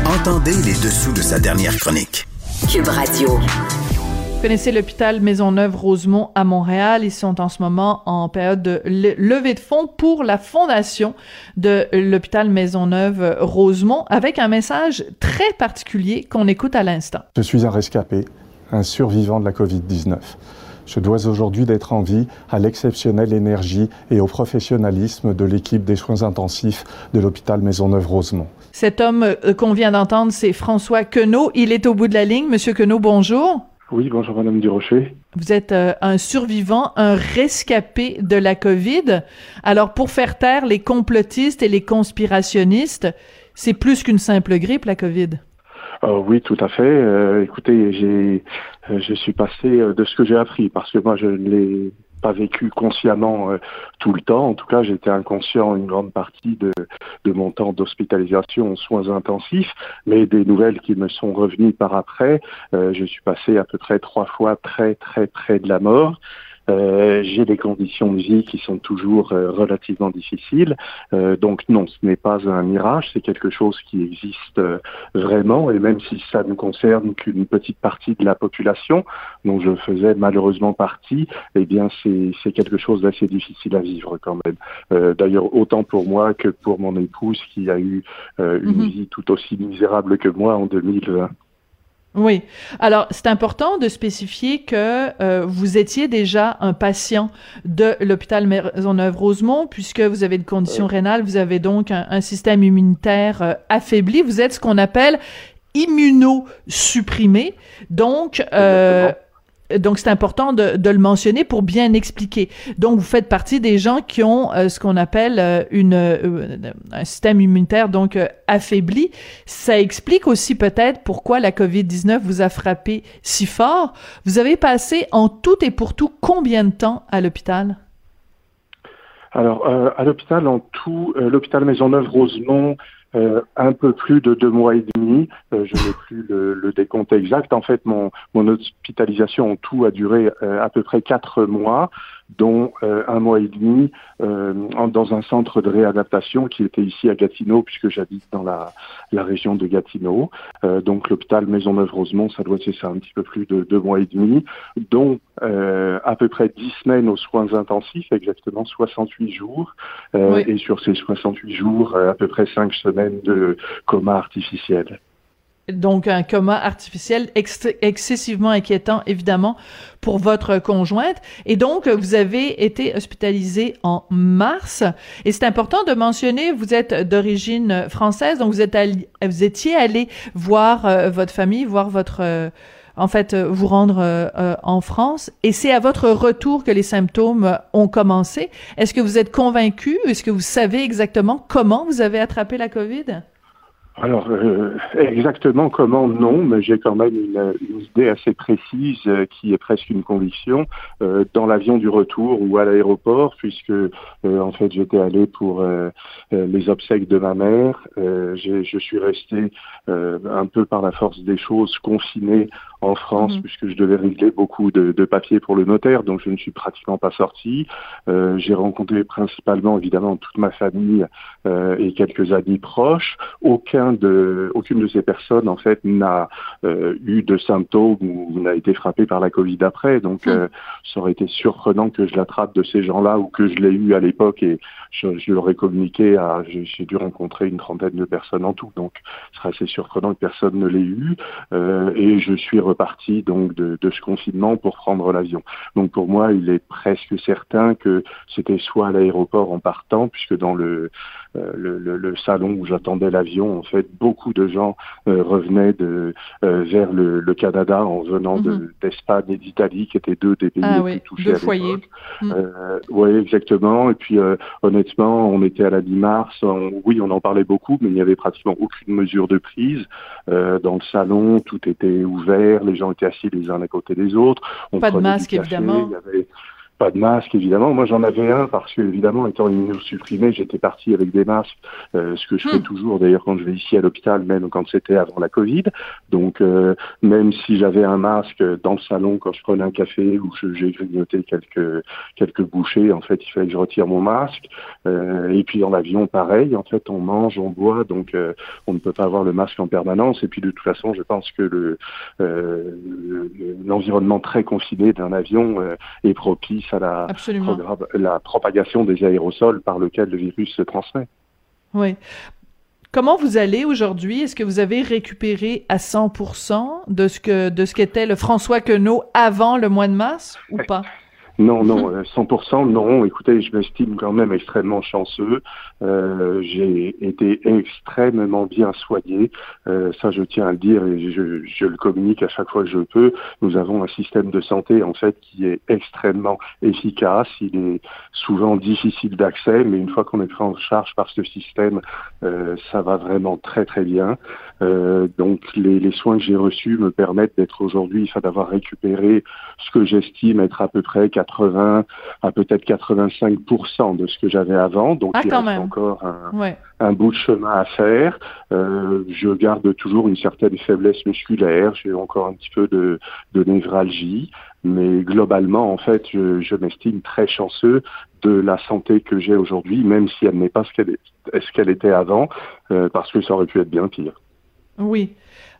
Entendez les dessous de sa dernière chronique. Cube Radio. Vous connaissez l'hôpital Maisonneuve-Rosemont à Montréal. Ils sont en ce moment en période de levée de fonds pour la fondation de l'hôpital Maisonneuve-Rosemont avec un message très particulier qu'on écoute à l'instant. Je suis un rescapé, un survivant de la COVID-19. Je dois aujourd'hui d'être en vie à l'exceptionnelle énergie et au professionnalisme de l'équipe des soins intensifs de l'hôpital Maisonneuve-Rosemont. Cet homme euh, qu'on vient d'entendre, c'est François Queneau. Il est au bout de la ligne. Monsieur Queneau, bonjour. Oui, bonjour Madame Durocher. Vous êtes euh, un survivant, un rescapé de la COVID. Alors, pour faire taire les complotistes et les conspirationnistes, c'est plus qu'une simple grippe, la COVID. Euh, oui, tout à fait. Euh, écoutez, j'ai, je suis passé de ce que j'ai appris, parce que moi, je ne l'ai pas vécu consciemment euh, tout le temps. En tout cas, j'étais inconscient une grande partie de, mon temps d'hospitalisation en soins intensifs, mais des nouvelles qui me sont revenues par après, euh, je suis passé à peu près trois fois très très près de la mort. Euh, j'ai des conditions de vie qui sont toujours euh, relativement difficiles. Euh, donc non, ce n'est pas un mirage, c'est quelque chose qui existe vraiment. Et même si ça ne concerne qu'une petite partie de la population, dont je faisais malheureusement partie, eh bien c'est quelque chose d'assez difficile à vivre quand même. D'ailleurs, autant pour moi que pour mon épouse qui a eu une mhm. vie tout aussi misérable que moi en 2020. Oui. Alors, c'est important de spécifier que euh, vous étiez déjà un patient de l'hôpital Maisonneuve-Rosemont, puisque vous avez une condition rénale, vous avez donc un, système immunitaire euh, affaibli. Vous êtes ce qu'on appelle immunosupprimé. Donc, euh, donc c'est important de, le mentionner pour bien expliquer. Donc vous faites partie des gens qui ont euh, ce qu'on appelle euh, une euh, un système immunitaire donc affaibli. Ça explique aussi peut-être pourquoi la Covid-19 vous a frappé si fort. Vous avez passé en tout et pour tout combien de temps à l'hôpital? Alors à l'hôpital en tout, l'hôpital Maisonneuve-Rosemont euh, un peu plus de deux mois et demi. Euh, je n'ai plus le, décompte exact. En fait, mon, mon hospitalisation en tout a duré euh, à peu près quatre mois dont euh, un mois et demi euh, dans un centre de réadaptation qui était ici à Gatineau, puisque j'habite dans la, la, région de Gatineau. Euh, donc l'hôpital Maisonneuve-Rosemont, ça doit être ça, un petit peu plus de deux mois et demi, dont à peu près dix semaines aux soins intensifs, exactement 68 jours. Et sur ces 68 jours, à peu près cinq semaines de coma artificiel donc un coma artificiel excessivement inquiétant évidemment pour votre conjointe. Et donc vous avez été hospitalisé en mars. Et c'est important de mentionner vous êtes d'origine française donc vous êtes vous étiez allé voir euh, votre famille voir votre euh, en fait euh, vous rendre en France. Et c'est à votre retour que les symptômes ont commencé. Est-ce que vous êtes convaincu? Est-ce que vous savez exactement comment vous avez attrapé la Covid? Alors, euh, exactement comment, non, mais j'ai quand même une, idée assez précise euh, qui est presque une conviction. Euh, dans l'avion du retour ou à l'aéroport, puisque en fait j'étais allé pour les obsèques de ma mère, je suis resté un peu par la force des choses confiné en France, mhm. puisque je devais régler beaucoup de, de, papiers pour le notaire, donc je ne suis pratiquement pas sorti. Euh, j'ai rencontré principalement, évidemment, toute ma famille euh, et quelques amis proches. Aucun de, aucune de ces personnes, en fait, n'a euh, eu de symptômes ou n'a été frappé par la Covid après. Donc, mhm. euh, ça aurait été surprenant que je l'attrape de ces gens-là ou que je l'ai eu à l'époque et je, je leur ai communiqué à, j'ai dû rencontrer une trentaine de personnes en tout. Donc, ce serait assez surprenant que personne ne l'ait eu. Euh, et je suis reparti donc de, ce confinement pour prendre l'avion. Donc pour moi, il est presque certain que c'était soit à l'aéroport en partant, puisque dans le le, le, salon où j'attendais l'avion, en fait, beaucoup de gens revenaient de vers le, Canada en venant mhm. d'Espagne et d'Italie, qui étaient deux des pays ah, les plus touchés à l'époque. Mm. oui, exactement. Et puis, honnêtement, on était à la 10 mars. oui, on en parlait beaucoup, mais il n'y avait pratiquement aucune mesure de prise. dans le salon, tout était ouvert, les gens étaient assis les uns à côté des autres. On pas de masque, évidemment pas de masque, évidemment. Moi, j'en avais un parce que, évidemment, étant immunosupprimé, j'étais parti avec des masques, euh, ce que je fais hmm. toujours, d'ailleurs, quand je vais ici à l'hôpital, même quand c'était avant la Covid. Donc, euh, même si j'avais un masque dans le salon quand je prenais un café ou j'ai grignoté quelques quelques bouchées, en fait, il fallait que je retire mon masque. Euh, et puis, dans l'avion, pareil. En fait, on mange, on boit, donc on ne peut pas avoir le masque en permanence. Et puis, de toute façon, je pense que le l'environnement très confiné d'un avion est propice à la, la propagation des aérosols par lequel le virus se transmet. Oui. Comment vous allez aujourd'hui? Est-ce que vous avez récupéré à 100% de ce que de ce qu'était le François Queneau avant le mois de mars ou pas? Non, non, 100%, euh, non. Écoutez, je m'estime quand même extrêmement chanceux. Euh, j'ai été extrêmement bien soigné. Euh, ça, je tiens à le dire et je, je, le communique à chaque fois que je peux. Nous avons un système de santé, en fait, qui est extrêmement efficace. Il est souvent difficile d'accès, mais une fois qu'on est pris en charge par ce système, euh, ça va vraiment très, très bien. Euh, donc, les, les, soins que j'ai reçus me permettent d'être aujourd'hui, enfin, d'avoir récupéré ce que j'estime être à peu près 80 à peut-être 85% de ce que j'avais avant. Donc ah, il reste encore un, bout de chemin à faire. Euh, je garde toujours une certaine faiblesse musculaire. J'ai encore un petit peu de, névralgie. Mais globalement, en fait, je, m'estime très chanceux de la santé que j'ai aujourd'hui, même si elle n'est pas ce qu'elle qu'elle était avant, euh, parce que ça aurait pu être bien pire. Oui.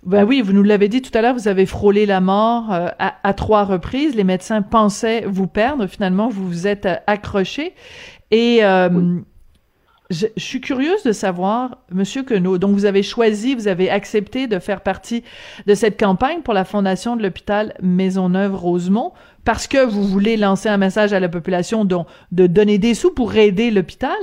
Ben oui, vous nous l'avez dit tout à l'heure, vous avez frôlé la mort euh, à, trois reprises. Les médecins pensaient vous perdre. Finalement, vous vous êtes euh, accroché. Et euh, je, suis curieuse de savoir, Monsieur Queneau, donc vous avez choisi, vous avez accepté de faire partie de cette campagne pour la fondation de l'hôpital Maisonneuve-Rosemont parce que vous voulez lancer un message à la population dont, de donner des sous pour aider l'hôpital.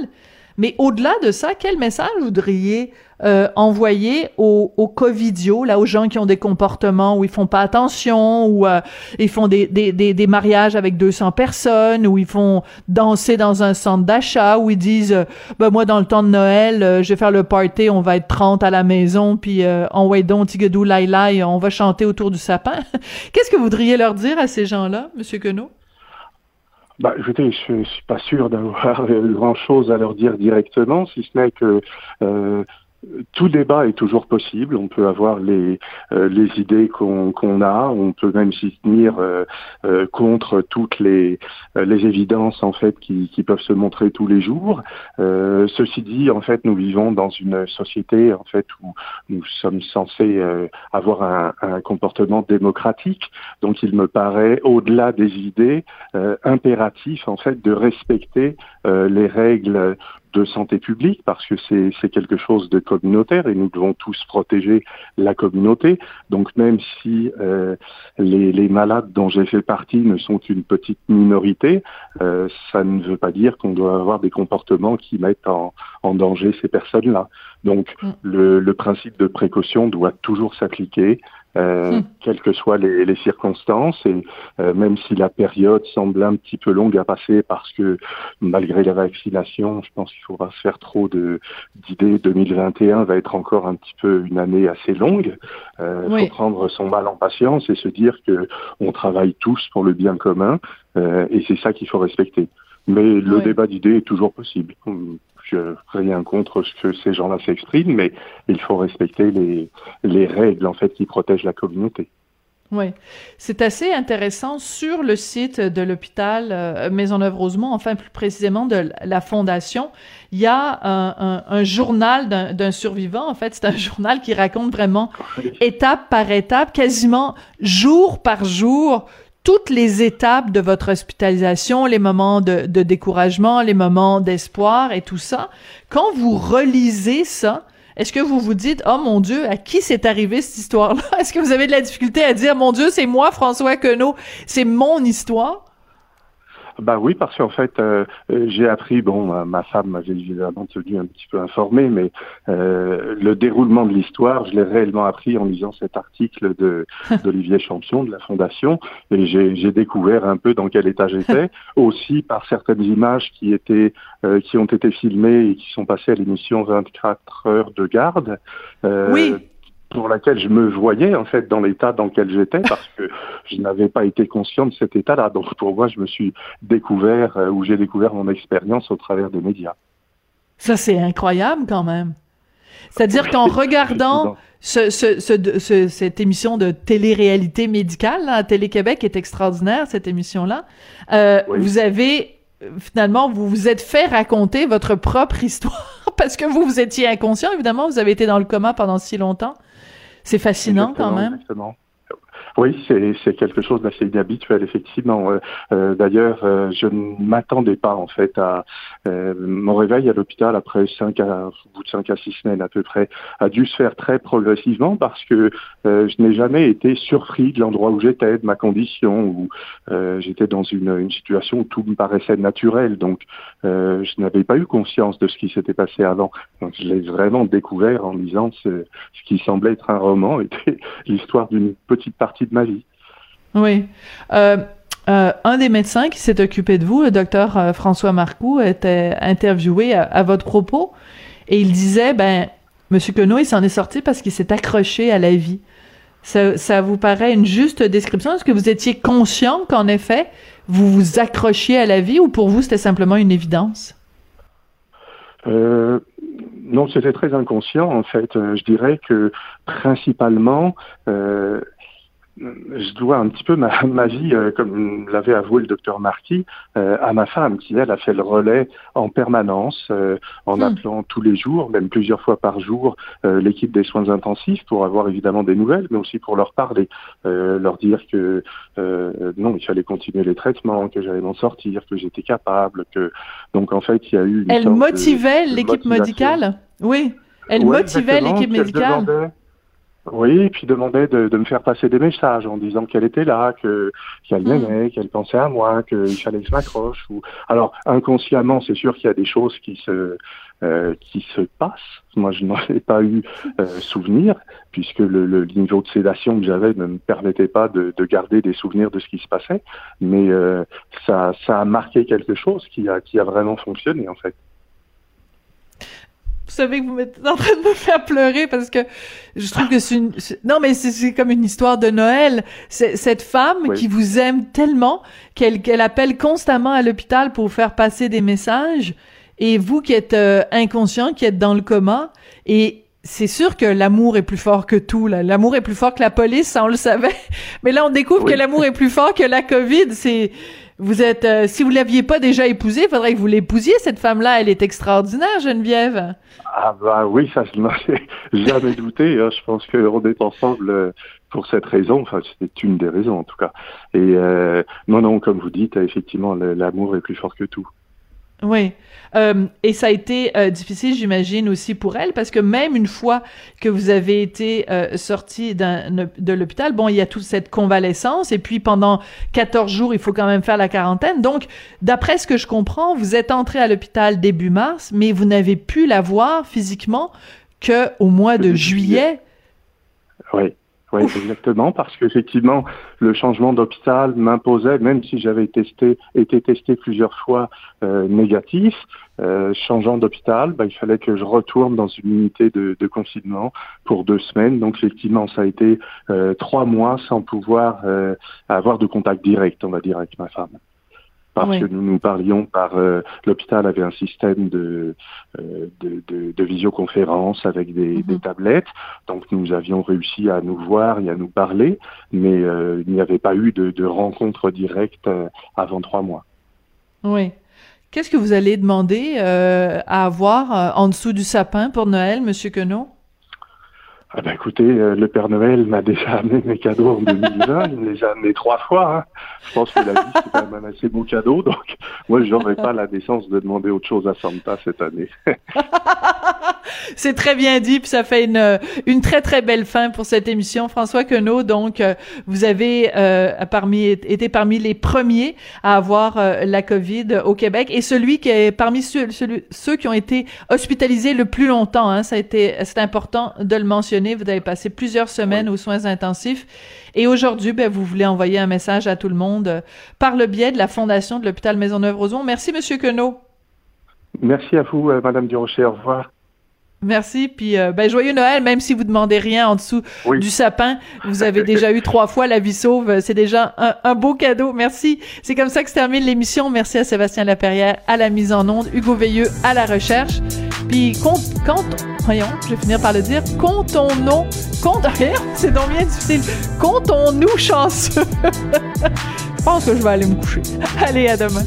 Mais au-delà de ça, quel message voudriez euh, envoyer aux, aux covidios, là, aux gens qui ont des comportements où ils font pas attention, où euh, ils font des, mariages avec 200 personnes, où ils font danser dans un centre d'achat, où ils disent, euh, ben moi, dans le temps de Noël, euh, je vais faire le party, on va être 30 à la maison, puis en way don, tigadou, laïlaï, on va chanter autour du sapin. Qu'est-ce que vous voudriez leur dire à ces gens-là, Monsieur Queneau? Bah, écoutez, je, ne suis pas sûr d'avoir grand-chose à leur dire directement, si ce n'est que euh, tout débat est toujours possible. On peut avoir les, euh, les idées qu'on a. On peut même s'y tenir euh, euh, contre toutes les, les évidences en fait qui, qui, peuvent se montrer tous les jours. ceci dit, en fait, nous vivons dans une société en fait où nous sommes censés avoir un, un, comportement démocratique. Donc, il me paraît, au-delà des idées, impératif en fait de respecter les règles de santé publique parce que c'est quelque chose de communautaire et nous devons tous protéger la communauté. Donc même si euh, les, les, malades dont j'ai fait partie ne sont qu'une petite minorité, euh, ça ne veut pas dire qu'on doit avoir des comportements qui mettent en, en danger ces personnes-là. Donc mm. le, le, principe de précaution doit toujours s'appliquer euh, hmm. quelles que soient les, les circonstances. Et euh, même si la période semble un petit peu longue à passer, parce que malgré la vaccination, je pense qu'il faut pas se faire trop de d'idées. 2021 va être encore un petit peu une année assez longue. Il euh, faut prendre son mal en patience et se dire que on travaille tous pour le bien commun. et c'est ça qu'il faut respecter. Mais le débat d'idées est toujours possible je rien contre ce que ces gens-là s'expriment, mais il faut respecter les, les règles en fait qui protègent la communauté. Oui, c'est assez intéressant sur le site de l'hôpital euh, Maisonneuve-Rosemont, enfin plus précisément de la fondation, il y a un, un, journal d'un survivant. En fait, c'est un journal qui raconte vraiment étape par étape, quasiment jour par jour, toutes les étapes de votre hospitalisation, les moments de, découragement, les moments d'espoir et tout ça, quand vous relisez ça, est-ce que vous vous dites, oh mon Dieu, à qui c'est arrivé cette histoire-là? Est-ce que vous avez de la difficulté à dire, mon Dieu, c'est moi, François Queneau, c'est mon histoire? Bah oui, parce qu'en fait, euh, j'ai appris, bon, ma, femme m'avait évidemment tenu un petit peu informé, mais euh, le déroulement de l'histoire, je l'ai réellement appris en lisant cet article de d'Olivier Champion de la Fondation, et j'ai découvert un peu dans quel état j'étais, aussi par certaines images qui étaient, euh, qui ont été filmées et qui sont passées à l'émission 24 heures de garde. oui pour laquelle je me voyais en fait dans l'état dans lequel j'étais parce que je n'avais pas été conscient de cet état-là. Donc pour moi, je me suis découvert euh, ou j'ai découvert mon expérience au travers des médias. Ça c'est incroyable quand même. C'est-à-dire qu'en regardant ce, ce, ce, cette émission de télé-réalité médicale, là, à Télé-Québec est extraordinaire, cette émission-là, euh, vous avez finalement, vous vous êtes fait raconter votre propre histoire parce que vous, vous étiez inconscient, évidemment, vous avez été dans le coma pendant si longtemps. C'est fascinant quand même. Exactement. Oui, c'est quelque chose d'assez inhabituel, effectivement. Euh, euh, d'ailleurs, euh, je ne m'attendais pas, en fait, à mon réveil à l'hôpital après 5 à, au bout de 5 à 6 semaines à peu près, a dû se faire très progressivement parce que je n'ai jamais été surpris de l'endroit où j'étais, de ma condition, où j'étais dans une, situation où tout me paraissait naturel. Donc, je n'avais pas eu conscience de ce qui s'était passé avant. Donc, je l'ai vraiment découvert en lisant ce, qui semblait être un roman, était l'histoire d'une petite partie de ma vie. Oui. Euh, euh, un des médecins qui s'est occupé de vous, le docteur euh, François Marcoux, était interviewé à, votre propos et il disait, ben, Monsieur Queneau, il s'en est sorti parce qu'il s'est accroché à la vie. Ça, ça, vous paraît une juste description? Est-ce que vous étiez conscient qu'en effet, vous vous accrochiez à la vie ou pour vous, c'était simplement une évidence? Euh, non, c'était très inconscient en fait. je dirais que principalement, je dois un petit peu ma, ma vie, euh, comme l'avait avoué le docteur Marquis, euh, à ma femme, qui elle a fait le relais en permanence, euh, en hmm. appelant tous les jours, même plusieurs fois par jour, l'équipe des soins intensifs pour avoir évidemment des nouvelles, mais aussi pour leur parler, leur dire que non, il fallait continuer les traitements, que j'allais m'en sortir, que j'étais capable, que donc en fait il y a eu. Une elle motivait l'équipe médicale, oui. Elle motivait l'équipe médicale? Oui, et puis demandait de, me faire passer des messages en disant qu'elle était là, que qu'elle hmm. m'aimait, qu'elle pensait à moi, qu'il fallait que je m'accroche. Ou... Alors inconsciemment, c'est sûr qu'il y a des choses qui se euh, qui se passent. Moi, je n'en ai pas eu euh, souvenir puisque le, le, niveau de sédation que j'avais ne me permettait pas de, de, garder des souvenirs de ce qui se passait. Mais euh, ça, ça a marqué quelque chose qui a qui a vraiment fonctionné en fait vous savez que vous êtes en train de me faire pleurer parce que je trouve que c'est une non mais c'est comme une histoire de Noël cette femme qui vous aime tellement qu'elle qu'elle appelle constamment à l'hôpital pour faire passer des messages et vous qui êtes euh, inconscient qui êtes dans le coma et c'est sûr que l'amour est plus fort que tout. L'amour est plus fort que la police, ça on le savait. Mais là, on découvre que l'amour est plus fort que la COVID. C'est vous êtes, euh, si vous l'aviez pas déjà épousée, il faudrait que vous l'épousiez. Cette femme-là, elle est extraordinaire, Geneviève. Ah bah oui, ça je n'en ai jamais douté. Hein. Je pense qu'on est ensemble euh, pour cette raison. Enfin, c'est une des raisons en tout cas. Et euh, non, non, comme vous dites, effectivement, l'amour est plus fort que tout. Oui. Euh, et ça a été euh, difficile, j'imagine, aussi pour elle, parce que même une fois que vous avez été euh, sorti de l'hôpital, bon, il y a toute cette convalescence, et puis pendant 14 jours, il faut quand même faire la quarantaine. Donc, d'après ce que je comprends, vous êtes entré à l'hôpital début mars, mais vous n'avez pu la voir physiquement que au mois de juillet. Oui. Oui, exactement, parce qu'effectivement, le changement d'hôpital m'imposait, même si j'avais testé, été testé plusieurs fois euh, négatif, euh, changeant d'hôpital, bah, il fallait que je retourne dans une unité de, de confinement pour deux semaines. Donc effectivement, ça a été euh, trois mois sans pouvoir euh, avoir de contact direct, on va dire, avec ma femme parce que nous nous parlions par euh, l'hôpital avait un système de, euh, de, de, de, visioconférence avec des, mhm. des, tablettes, donc nous avions réussi à nous voir et à nous parler, mais euh, il n'y avait pas eu de, de rencontre directe avant trois mois. Oui. Qu'est-ce que vous allez demander à avoir en dessous du sapin pour Noël, Monsieur Queneau? Ah ben écoutez, euh, le Père Noël m'a déjà amené mes cadeaux en 2020, il me les a amenés trois fois. Hein. Je pense que la vie, c'est quand même un assez beau cadeau, donc moi, je n'aurais pas la décence de demander autre chose à Santa cette année. C'est très bien dit, puis ça fait une une très très belle fin pour cette émission. François Queneau, donc euh, vous avez euh, parmi été parmi les premiers à avoir euh, la COVID au Québec et celui qui est parmi ceux, ceux qui ont été hospitalisés le plus longtemps. Hein, ça a été c'est important de le mentionner. Vous avez passé plusieurs semaines aux soins intensifs. Et aujourd'hui, ben, vous voulez envoyer un message à tout le monde par le biais de la Fondation de l'hôpital Maisonneuve-Rosemont. Merci, Monsieur Queneau. Merci à vous, Madame Durocher. Au revoir. Merci, puis euh, ben joyeux Noël, même si vous demandez rien en dessous du sapin, vous avez déjà eu trois fois la vie sauve, c'est déjà un, beau cadeau. Merci. C'est comme ça que se termine l'émission. Merci à Sébastien Laperrière à la mise en onde, Hugo Veilleux à la recherche. Puis compte, voyons, je vais finir par le dire, comptons-nous, compte, c'est donc bien difficile. Comptons-nous chanceux. je pense que je vais aller me coucher. Allez, à demain.